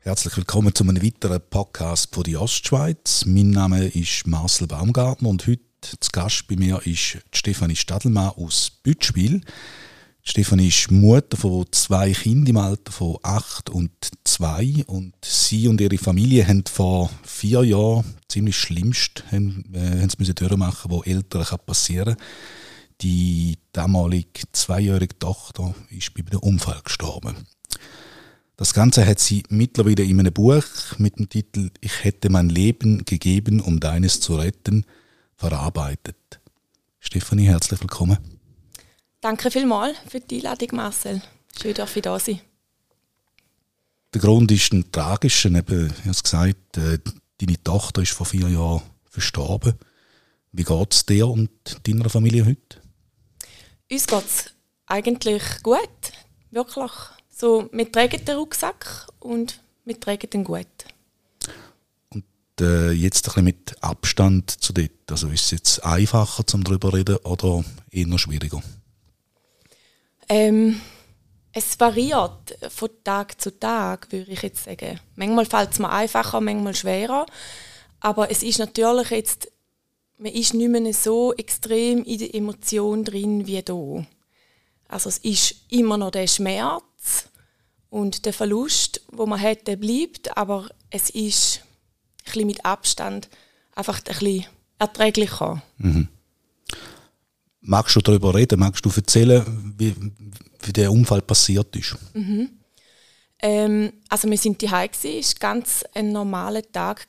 Herzlich willkommen zu einem weiteren Podcast von die Ostschweiz. Mein Name ist Marcel Baumgartner und heute zu Gast bei mir ist Stefanie Stadelmann aus Bütschwil. Stefanie ist Mutter von zwei Kindern im Alter von acht und zwei und sie und ihre Familie haben vor vier Jahren ziemlich schlimmst haben, äh, haben sie müssen wo Eltern passieren kann. Die damalige zweijährige Tochter ist bei einem Unfall gestorben. Das Ganze hat sie mittlerweile in einem Buch mit dem Titel Ich hätte mein Leben gegeben, um deines zu retten, verarbeitet. Stefanie, herzlich willkommen. Danke vielmals für die Einladung, Marcel. Schön, dass ich da sein. Der Grund ist ein tragischer. Eben, ich habe gesagt, äh, deine Tochter ist vor vier Jahren verstorben. Wie geht es dir und deiner Familie heute? Uns geht es eigentlich gut. Wirklich. So, wir tragen den Rucksack und wir tragen den gut. Und äh, jetzt ein bisschen mit Abstand zu dort. Also ist es jetzt einfacher, zum darüber zu reden oder eher schwieriger? Ähm, es variiert von Tag zu Tag, würde ich jetzt sagen. Manchmal fällt es mir einfacher, manchmal schwerer. Aber es ist natürlich jetzt, man ist nicht mehr so extrem in der Emotion drin wie da. Also es ist immer noch der Schmerz, und der Verlust, wo man hat, der bleibt, aber es ist ein bisschen mit Abstand einfach ein bisschen erträglicher. Mhm. Magst du darüber reden? Magst du erzählen, wie, wie der Unfall passiert ist? Mhm. Ähm, also wir sind die es war ganz ein normaler Tag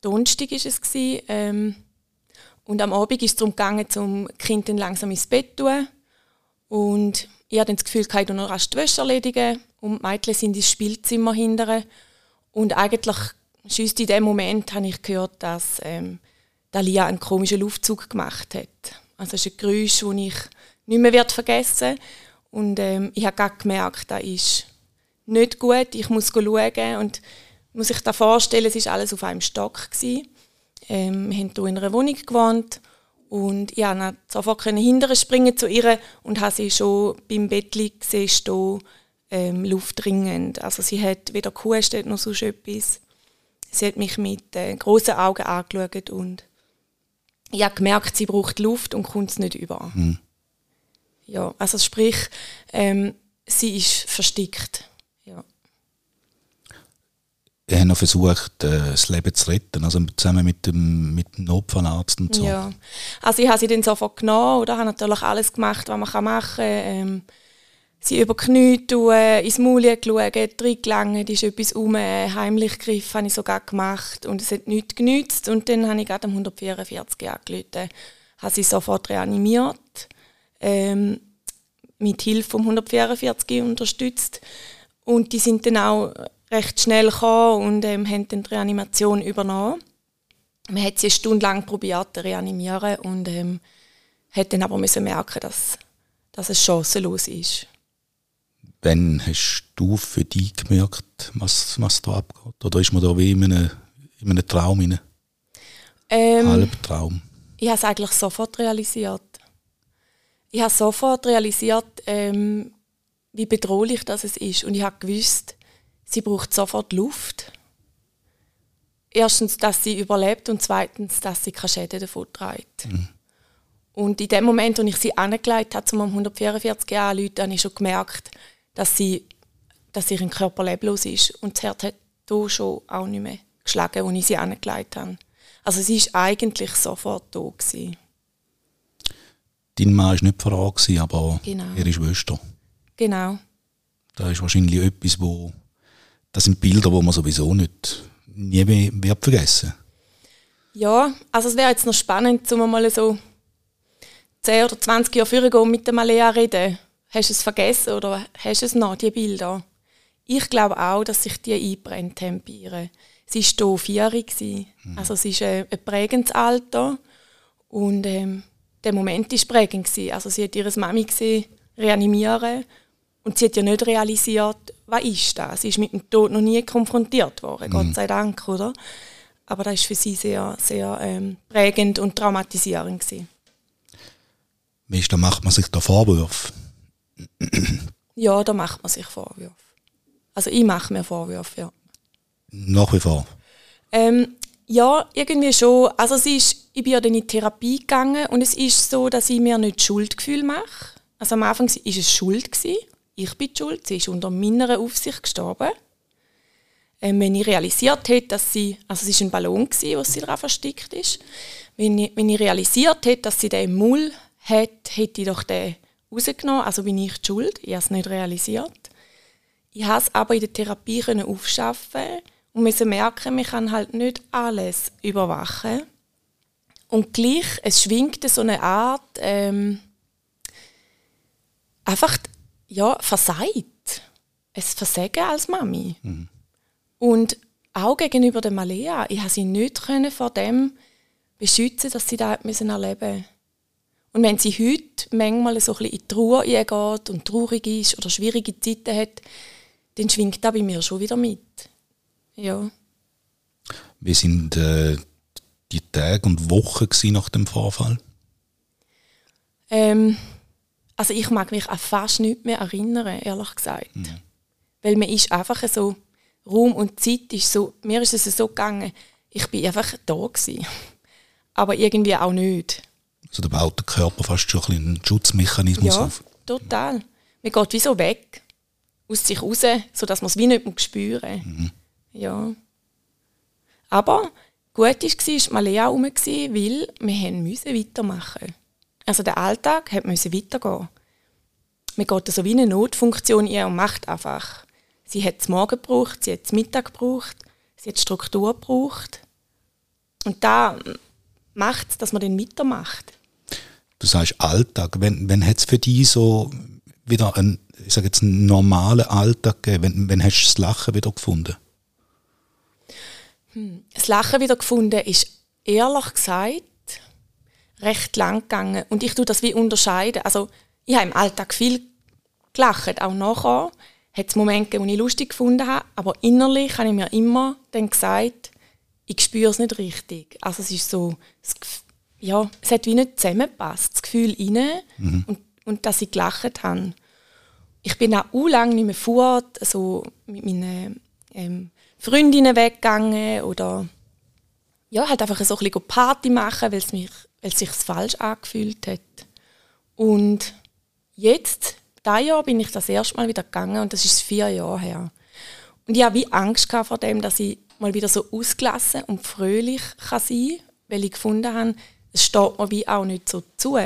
Donnerstag war es ähm, und am Abend ist es darum gegangen, zum Kind langsam ins Bett zu tun. Und ich hatte das Gefühl, ich kann noch rasch die Wäsche erledigen und die Mädchen sind ins Spielzimmer hindern. Und eigentlich, schüsst in dem Moment, habe ich gehört, dass ähm, Dalia einen komischen Luftzug gemacht hat. Also es ist ein Geräusch, das ich nicht mehr vergessen werde. Und ähm, ich habe gemerkt, das ist nicht gut, ich muss schauen. Und muss sich da vorstellen, es war alles auf einem Stock. Ähm, haben hier in einer Wohnung gewohnt und ich konnte sofort hinterher springen zu ihr und habe sie schon beim Bett gesehen, stehen, ähm, luftdringend. Also sie hat weder gehustet noch sonst etwas. Sie hat mich mit äh, großen Augen angeschaut und ich habe gemerkt, sie braucht Luft und kommt es nicht über. Mhm. Ja, also sprich, ähm, sie ist verstickt. Wir haben noch versucht, äh, das Leben zu retten, also zusammen mit dem, mit dem Notfallarzt und so. Ja, also ich habe sie dann sofort genommen oder? Habe natürlich alles gemacht, was man machen kann. Ähm, sie über Knie tun, ins Maul geschaut, reingelangt, ist etwas um, heimlich Griff habe ich sogar gemacht. Und es hat nichts genützt. Und dann habe ich gerade am 144 angerufen, habe sie sofort reanimiert, ähm, mit Hilfe vom 144 unterstützt. Und die sind dann auch recht schnell gekommen und ähm, haben dann die Reanimation übernommen. Man hat sie eine Stunde lang probiert zu reanimieren und ähm, hat dann aber müssen merken, dass, dass es chancenlos ist. Wann hast du für dich gemerkt, was, was da abgeht? Oder ist man da wie in einem, in einem Traum rein? Ähm, Halbtraum? Ich habe es eigentlich sofort realisiert. Ich habe sofort realisiert, ähm, wie bedrohlich das ist. Und ich habe gewusst, sie braucht sofort Luft. Erstens, dass sie überlebt und zweitens, dass sie keine Schäden davon trägt. Mhm. Und in dem Moment, als ich sie angelegt habe, um 144 anzurufen, habe ich schon gemerkt, dass, sie, dass ihr Körper leblos ist. Und das Herz hat hier schon auch nicht mehr geschlagen, als ich sie angelegt habe. Also sie war eigentlich sofort da. Gewesen. Dein Mann war nicht vor Ort, aber genau. ihre Schwester. Genau. Das ist wahrscheinlich etwas, wo das sind Bilder, die man sowieso nicht nie mehr wird vergessen. Ja, also es wäre jetzt noch spannend, um mal so 10 oder 20 Jahre früher mit dem Alea reden. Hast du es vergessen oder hast du es noch, die Bilder? Ich glaube auch, dass sich die eingebrennt haben bei ihr. Sie war hier vier. Mhm. Also es ist ein, ein prägendes Alter. Und ähm, der Moment war prägend. Also sie hat ihre Mami gesehen, reanimieren. Und sie hat ja nicht realisiert, was ist das? Sie ist mit dem Tod noch nie konfrontiert worden, mhm. Gott sei Dank, oder? Aber das war für sie sehr, sehr ähm, prägend und traumatisierend. Gewesen. Weißt, da macht man sich da Vorwürfe ja, da macht man sich Vorwürfe. Also ich mache mir Vorwürfe, ja. Nach wie vor? Ähm, ja, irgendwie schon. Also es ist, ich bin ja dann in Therapie gegangen und es ist so, dass ich mir nicht Schuldgefühl mache. Also am Anfang war es Schuld. Gewesen. Ich bin schuld. Sie ist unter meiner Aufsicht gestorben. Ähm, wenn ich realisiert hätte, dass sie, also es war ein Ballon, gewesen, wo sie daran versteckt ist, wenn ich, wenn ich realisiert hätte, dass sie den im Mull hat, hätte ich doch den rausgenommen, also bin ich schuld. Ich habe es nicht realisiert. Ich habe es aber in der Therapie aufschaffen und musste merken, man kann halt nicht alles überwachen. Und gleich, es schwingt so eine Art, ähm, einfach, ja, versagt. Es Versagen als Mami. Mhm. Und auch gegenüber der Malea, ich habe sie nicht vor dem beschützen, dass sie das erleben müssen. Und wenn sie heute manchmal so ein bisschen in die Ruhe eingeht und traurig ist oder schwierige Zeiten hat, dann schwingt das bei mir schon wieder mit. Ja. Wie sind äh, die Tage und Wochen nach dem Vorfall? Ähm, also ich mag mich an fast nichts mehr erinnern, ehrlich gesagt. Mhm. Weil man ist einfach so, Raum und Zeit ist so, mir ist es so gegangen, ich bin einfach da gewesen. Aber irgendwie auch nicht. Also da baut der Körper fast schon ein einen Schutzmechanismus ja, auf. total. Man geht wie so weg, aus sich raus, sodass man es wie nicht spüren mhm. Ja. Aber gut war, war Malea herum, weil wir müssen weitermachen Also der Alltag musste weitergehen. Man geht so wie eine Notfunktion ein und macht einfach. Sie hat es Morgen gebraucht, sie hat es Mittag gebraucht, sie hat Struktur gebraucht. Und da macht es, dass man dann weitermacht. Du sagst Alltag. Wenn, wenn hat es für dich so wieder einen, ich sage jetzt, einen normalen Alltag gegeben? Wenn, wenn hast du das Lachen wieder gefunden? Hm. Das Lachen wieder gefunden ist ehrlich gesagt recht lang gegangen. Und ich tue das wie unterscheiden. Also ich habe im Alltag viel gelacht, auch nachher. Hat es Momente gegeben, die ich lustig gefunden habe, aber innerlich habe ich mir immer dann gesagt, ich spüre es nicht richtig. Also es ist so, ja, es hat wie nicht zusammengepasst, das Gefühl rein mhm. und, und dass ich gelacht habe. Ich bin auch lange nicht mehr fort, so mit meinen ähm, Freundinnen weggegangen oder ja, halt einfach so ein bisschen Party machen, weil es mich, weil es sich falsch angefühlt hat. Und jetzt, dieses Jahr, bin ich das erste Mal wieder gegangen und das ist vier Jahre her. Und ich habe wie Angst vor dem, dass ich mal wieder so ausgelassen und fröhlich kann sein kann, weil ich gefunden habe, es steht mir wie auch nicht so zu.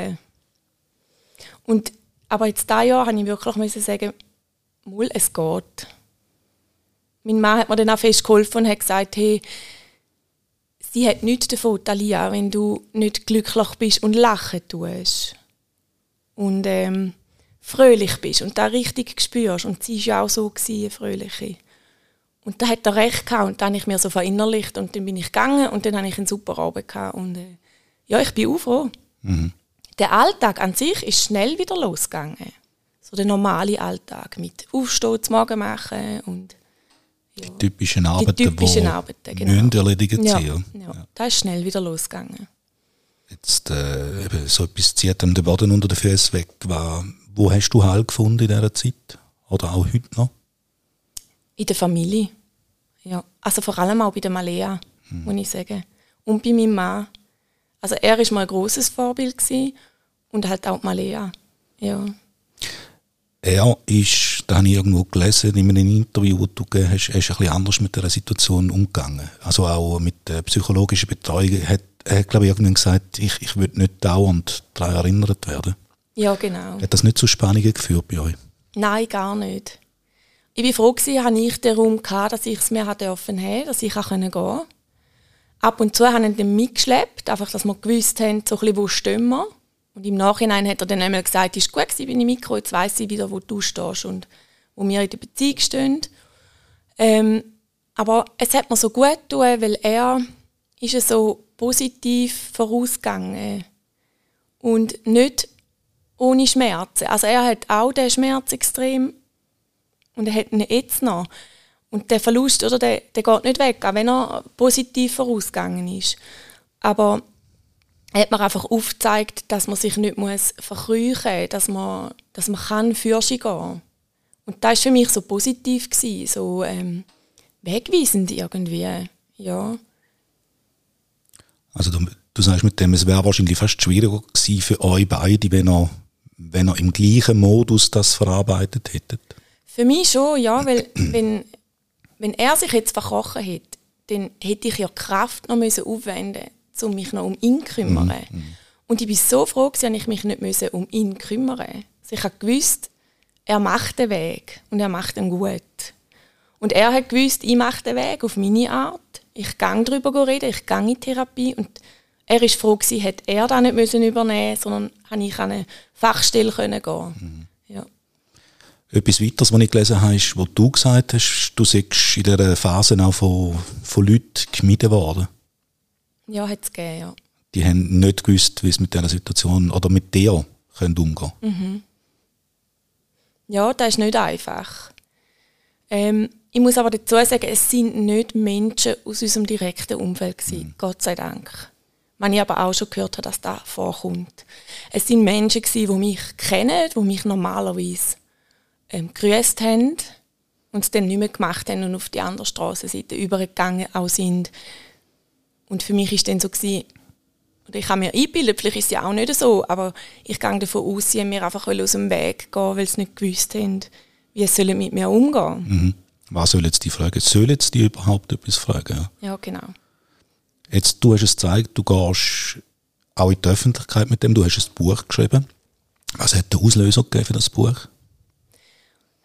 Und, aber jetzt dieses Jahr habe ich wirklich sagen, Mul, es geht. Mein Mann hat mir dann auch fest geholfen und hat gesagt, hey, sie hat nichts davon, Talia, wenn du nicht glücklich bist und lachen tust. Und ähm, fröhlich bist und da richtig spürst. Und sie war ja auch so, gewesen, fröhliche. Und da hat er recht gehabt und dann habe ich mir so verinnerlicht und dann bin ich gegangen und dann habe ich einen super Abend gehabt und äh, ja, ich bin auch froh. Mhm. Der Alltag an sich ist schnell wieder losgegangen. So der normale Alltag mit Aufstehen, Morgen machen und ja. die typischen Arbeiten, die typischen Arbeiten genau. erledigt ja, Ja. ja, da ist schnell wieder losgegangen. Jetzt äh, eben so etwas zieht einem den Boden unter den Füßen weg. Wo hast du Halt gefunden in dieser Zeit? Oder auch heute noch? In der Familie. Ja. Also vor allem auch bei der Malea, hm. muss ich sagen. Und bei meinem Mann. Also er war mal ein großes Vorbild gewesen. und halt auch Malea. Ja. Er ist, da habe ich irgendwo gelesen, in einem Interview, das du gegeben hast, er ist ein bisschen anders mit der Situation umgegangen. Also auch mit der psychologischen Betreuung. Er hat, er hat glaube ich, irgendwann gesagt, ich, ich würde nicht dauernd daran erinnert werden. Ja, genau. Hat das nicht zu Spannungen geführt bei euch? Nein, gar nicht ich war froh, gewesen, dass ich den Raum hatte, dass ich es mir dürfen haben, dass ich gehen konnte. Ab und zu haben wir ihn mitgeschleppt, einfach, dass wir gewusst haben, so ein bisschen, wo stehen wir. Und im Nachhinein hat er dann einmal gesagt, es ist gut gewesen, bin ich Mikro, jetzt weiss ich wieder, wo du stehst und wo wir in der Beziehung stehen. Ähm, aber es hat mir so gut getan, weil er ist so positiv vorausgegangen und nicht ohne Schmerzen. Also er hat auch den Schmerz extrem und er hat ihn jetzt noch. Und der Verlust, oder, der, der geht nicht weg, auch wenn er positiv vorausgegangen ist. Aber hat mir einfach aufgezeigt, dass man sich nicht muss verkrüchen muss, dass man, dass man kann für sich gehen Und das war für mich so positiv, gewesen, so ähm, wegweisend irgendwie, ja. Also du, du sagst mit dem, es wäre wahrscheinlich fast schwieriger gewesen für euch beide, wenn ihr, wenn ihr im gleichen Modus das verarbeitet hättet? Für mich schon, ja, weil wenn, wenn er sich jetzt verkrochen hätte, dann hätte ich ja Kraft noch müssen aufwenden um mich noch um ihn zu kümmern. Mm, mm. Und ich bin so froh, dass ich mich nicht um ihn kümmern musste. Also ich habe gewusst, er macht den Weg und er macht ihn gut. Und er hat gewusst, ich mache den Weg auf meine Art. Ich gehe darüber reden, ich gehe in Therapie und er ist froh gewesen, hätte er das nicht müssen übernehmen, sondern habe ich an eine Fachstelle können gehen. Mhm. Ja. Etwas weiteres, was ich gelesen habe, ist, was du gesagt hast, du sagst in dieser Phase auch von, von Leuten gemieden worden. Ja, hat es gegeben, ja. Die haben nicht gewusst, wie sie mit dieser Situation oder mit dir können umgehen mhm. Ja, das ist nicht einfach. Ähm, ich muss aber dazu sagen, es sind nicht Menschen aus unserem direkten Umfeld gewesen, mhm. Gott sei Dank. Man ich aber auch schon gehört habe, dass das vorkommt. Es sind Menschen gewesen, die mich kennen, die mich normalerweise ähm, grüßt haben und es dann nicht mehr gemacht haben und auf die andere Straßenseite übergegangen auch sind. Und für mich ist dann so gewesen, oder ich habe mir eingebildet, vielleicht ist es ja auch nicht so, aber ich gehe davon aus, sie haben mir einfach aus dem Weg gehen, weil sie nicht gewusst haben, wie sie mit mir umgehen mhm. Was soll jetzt die Frage? Soll jetzt die überhaupt etwas fragen? Ja, ja genau. Jetzt, du hast es gezeigt, du gehst auch in die Öffentlichkeit mit dem, du hast ein Buch geschrieben. Was hat der Auslöser gegeben für das Buch?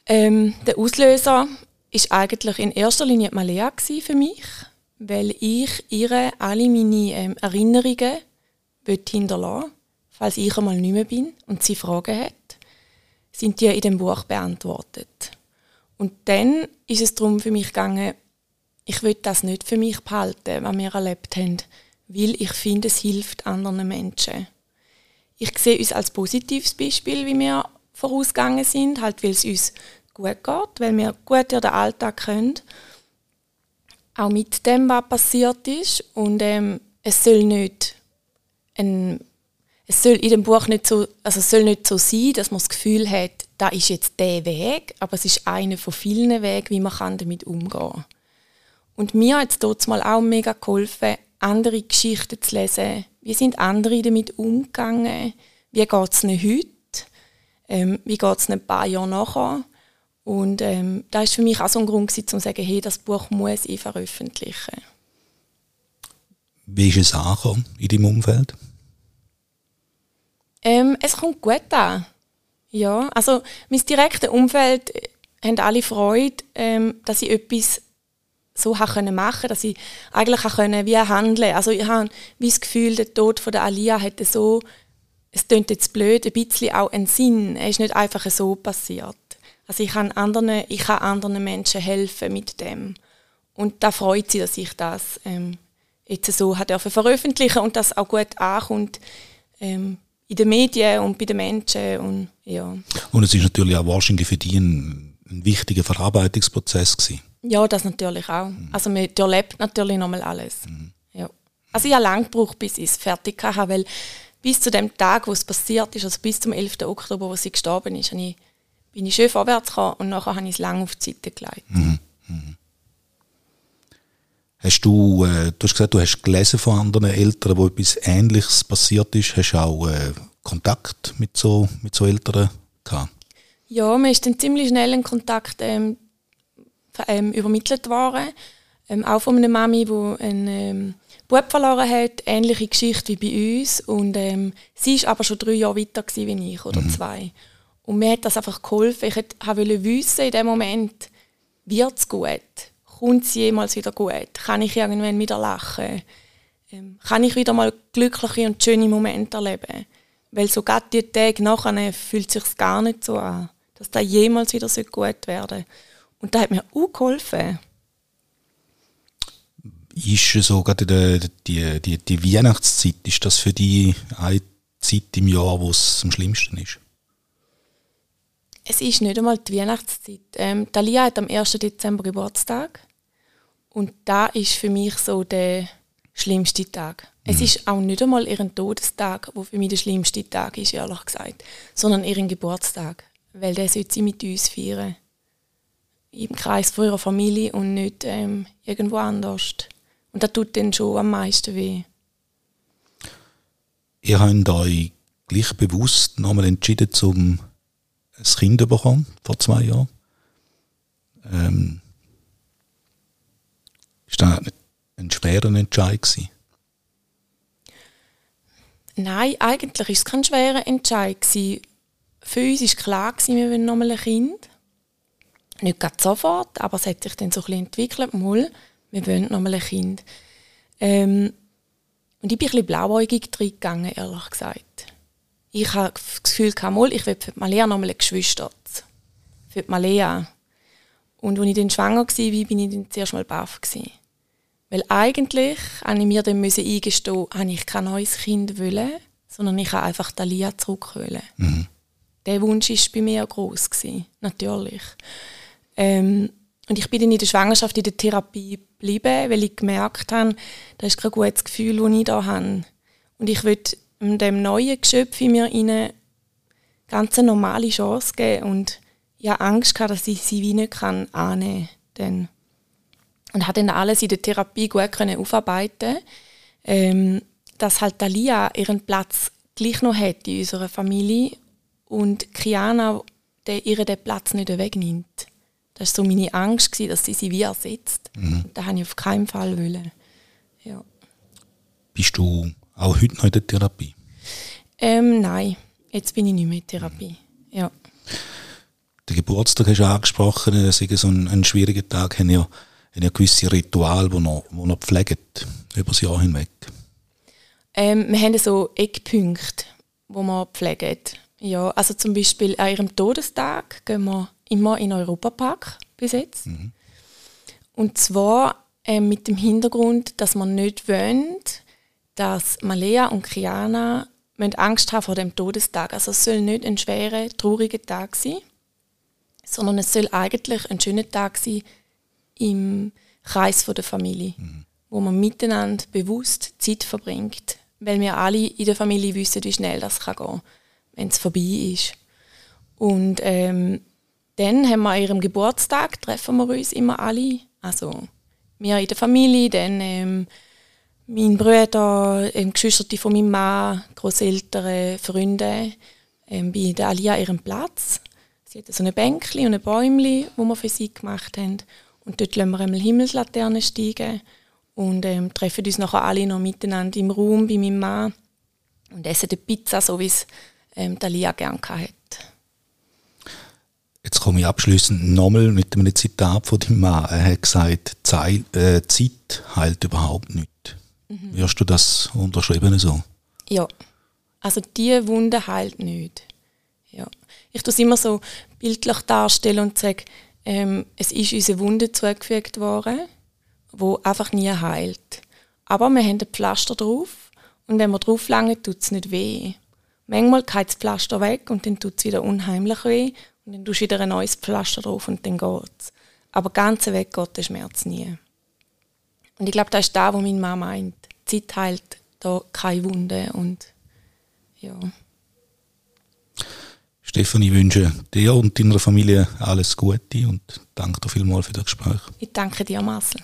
Ähm, der Auslöser ist eigentlich in erster Linie Malea für mich, weil ich ihr alle meine ähm, Erinnerungen hinterlassen falls ich einmal nicht mehr bin und sie Fragen hat, sind die in dem Buch beantwortet. Und dann ist es darum für mich gegangen, ich will das nicht für mich behalten, was wir erlebt haben, weil ich finde, es hilft anderen Menschen. Ich sehe uns als positives Beispiel, wie wir vorausgegangen sind, halt weil es uns gut geht, weil wir gut durch den Alltag können. Auch mit dem, was passiert ist. Und ähm, es soll nicht ein, es soll in dem Buch nicht so, also es soll nicht so sein, dass man das Gefühl hat, da ist jetzt der Weg, aber es ist einer von vielen Wegen, wie man damit umgehen kann. Und mir hat es dort mal auch mega geholfen, andere Geschichten zu lesen. Wie sind andere damit umgegangen? Wie geht es ihnen heute? Ähm, wie geht es ihnen ein paar Jahre nachher? Und ähm, da ist für mich auch so ein Grund, um zu sagen, hey, das Buch muss ich veröffentlichen. Wie ist es angekommen in deinem Umfeld? Ähm, es kommt gut an. Ja, also mein direktes Umfeld äh, haben alle Freude, ähm, dass ich etwas so machen machen dass ich eigentlich auch können wie handeln Also ich habe wie das Gefühl, der Tod von der Alia hätte so, es klingt jetzt blöd, ein bisschen auch einen Sinn. Er ist nicht einfach so passiert. Also ich kann anderen, ich kann anderen Menschen helfen mit dem. Und da freut sie, dass ich das ähm, jetzt so hat veröffentlichen und das auch gut ankommt ähm, in den Medien und bei den Menschen und ja. Und es ist natürlich auch wahrscheinlich für die ein, ein wichtiger Verarbeitungsprozess gewesen. Ja, das natürlich auch. Mhm. Also man erlebt natürlich nochmal alles. Mhm. Ja. Also ich habe lange gebraucht, bis ich es fertig hatte, weil bis zu dem Tag, wo es passiert ist, also bis zum 11. Oktober, wo sie gestorben ist, ich, bin ich schön vorwärts gekommen und nachher habe ich es lange auf die Seite gelegt. Mhm. Mhm. Hast du, äh, du hast gesagt, du hast gelesen von anderen Eltern, wo etwas Ähnliches passiert ist. Hast du auch äh, Kontakt mit so, mit so Eltern gehabt? Ja, man ist dann ziemlich schnell in Kontakt ähm, ähm, übermittelt worden. Ähm, auch von einer Mami, die einen ähm, Bub verloren hat, ähnliche Geschichte wie bei uns. Und ähm, sie war aber schon drei Jahre weiter wie ich, oder mhm. zwei. Und mir hat das einfach geholfen. Ich wollte wissen in dem Moment, wird es gut? Kommt es jemals wieder gut? Kann ich irgendwann wieder lachen? Ähm, kann ich wieder mal glückliche und schöne Momente erleben? Weil sogar die Tage nachher fühlt es sich gar nicht so an, dass da jemals wieder so gut werden soll. Und das hat mir auch geholfen. Ist so gerade die, die, die Weihnachtszeit, ist das für dich eine Zeit im Jahr, wo es am schlimmsten ist? Es ist nicht einmal die Weihnachtszeit. Ähm, Dalia hat am 1. Dezember Geburtstag. Und da ist für mich so der schlimmste Tag. Mhm. Es ist auch nicht einmal ihren Todestag, wo für mich der schlimmste Tag ist, ehrlich gesagt, sondern ihren Geburtstag, weil der sollte sie mit uns feiern. Im Kreis von ihrer Familie und nicht ähm, irgendwo anders. Und das tut dann schon am meisten weh. Ihr habt euch gleich bewusst nochmal entschieden, um ein Kind bekommen, vor zwei Jahren. Ähm, ist das ein schwerer Entscheid gewesen? Nein, eigentlich war es kein schwerer Entscheid. Gewesen. Für uns war klar, gewesen, wir wollen nochmal ein Kind. Nicht gerade sofort, aber es hat sich dann so ein bisschen entwickelt. Mal, wir wollen nochmal ein Kind. Ähm, und ich bin ein bisschen blauäugig reingegangen, ehrlich gesagt. Ich habe das Gefühl, mal, ich will für Malea nochmal ein Geschwister. Für Malea. Und als ich dann schwanger war, bin ich dann zuerst mal baff. Weil eigentlich musste ich mir dann eingestehen, dass ich kein neues Kind wollen, sondern ich einfach Talia zurück wollen. Mhm. Der Wunsch war bei mir groß natürlich. Ähm, und ich bin dann in der Schwangerschaft in der Therapie geblieben, weil ich gemerkt habe, das ist kein gutes Gefühl, das ich da habe. Und ich will dem neuen Geschöpf in mir eine ganz normale Chance geben. Und ich hatte Angst, dass ich sie wie nicht annehmen kann und hat dann alles in der Therapie gut können aufarbeiten ähm, dass halt Dalia ihren Platz gleich noch hat in unserer Familie und Kiana der, ihr den Platz nicht wegnimmt. Das war so meine Angst, gewesen, dass sie sie wie ersetzt. Mhm. Das habe ich auf keinen Fall wollen. Ja. Bist du auch heute noch in der Therapie? Ähm, nein, jetzt bin ich nicht mehr in Therapie. Ja. Den Geburtstag hast du angesprochen, es ist so ein, ein schwieriger Tag. Haben ja ein gewisses Ritual, das ihr, wo ihr pflegt, über das Jahr hinweg? Ähm, wir haben so Eckpunkte, die wir pflegen. Ja, also zum Beispiel an ihrem Todestag gehen wir immer in den Europapark bis jetzt. Mhm. Und zwar äh, mit dem Hintergrund, dass man nicht wollen, dass Malea und Kiana Angst haben vor dem Todestag. Also es soll nicht ein schwerer, trauriger Tag sein, sondern es soll eigentlich ein schöner Tag sein, im Kreis der Familie, mhm. wo man miteinander bewusst Zeit verbringt, weil wir alle in der Familie wissen, wie schnell das kann gehen, wenn es vorbei ist. Und ähm, dann haben wir an ihrem Geburtstag treffen wir uns immer alle, also wir in der Familie, dann ähm, mein Bruder, ähm, Geschwister von meinem Mann, Großeltern, Freunde, ähm, bei der Alia ihrem Platz. Sie hat so eine Bänkli und ein Bäumli, wo wir für sie gemacht haben. Und dort lassen wir einmal Himmelslaternen steigen und ähm, treffen uns nachher alle noch miteinander im Raum bei meinem Mann und essen die Pizza, so wie es ähm, Dalia gerne hat. Jetzt komme ich abschließend nochmal mit einem Zitat von deinem Mann. Er hat gesagt, Zeit, äh, heilt überhaupt nicht. Mhm. Wirst du das unterschreiben so? Ja. Also die Wunde heilt nicht. Ja. Ich tue es immer so bildlich darstellen und sage, ähm, es ist unsere Wunde zugefügt worden, wo einfach nie heilt. Aber wir haben ein Pflaster drauf und wenn wir drauf langen, tut es nicht weh. Manchmal geht das Pflaster weg und dann tut es wieder unheimlich weh und dann tust du wieder ein neues Pflaster drauf und dann geht's. Aber ganz weg geht der Schmerz nie. Und ich glaube, das ist da, wo meine Mama meint. Die Zeit heilt da keine Wunde und ja. Stefan, ich wünsche dir und deiner Familie alles Gute und danke dir vielmals für das Gespräch. Ich danke dir, Marcel.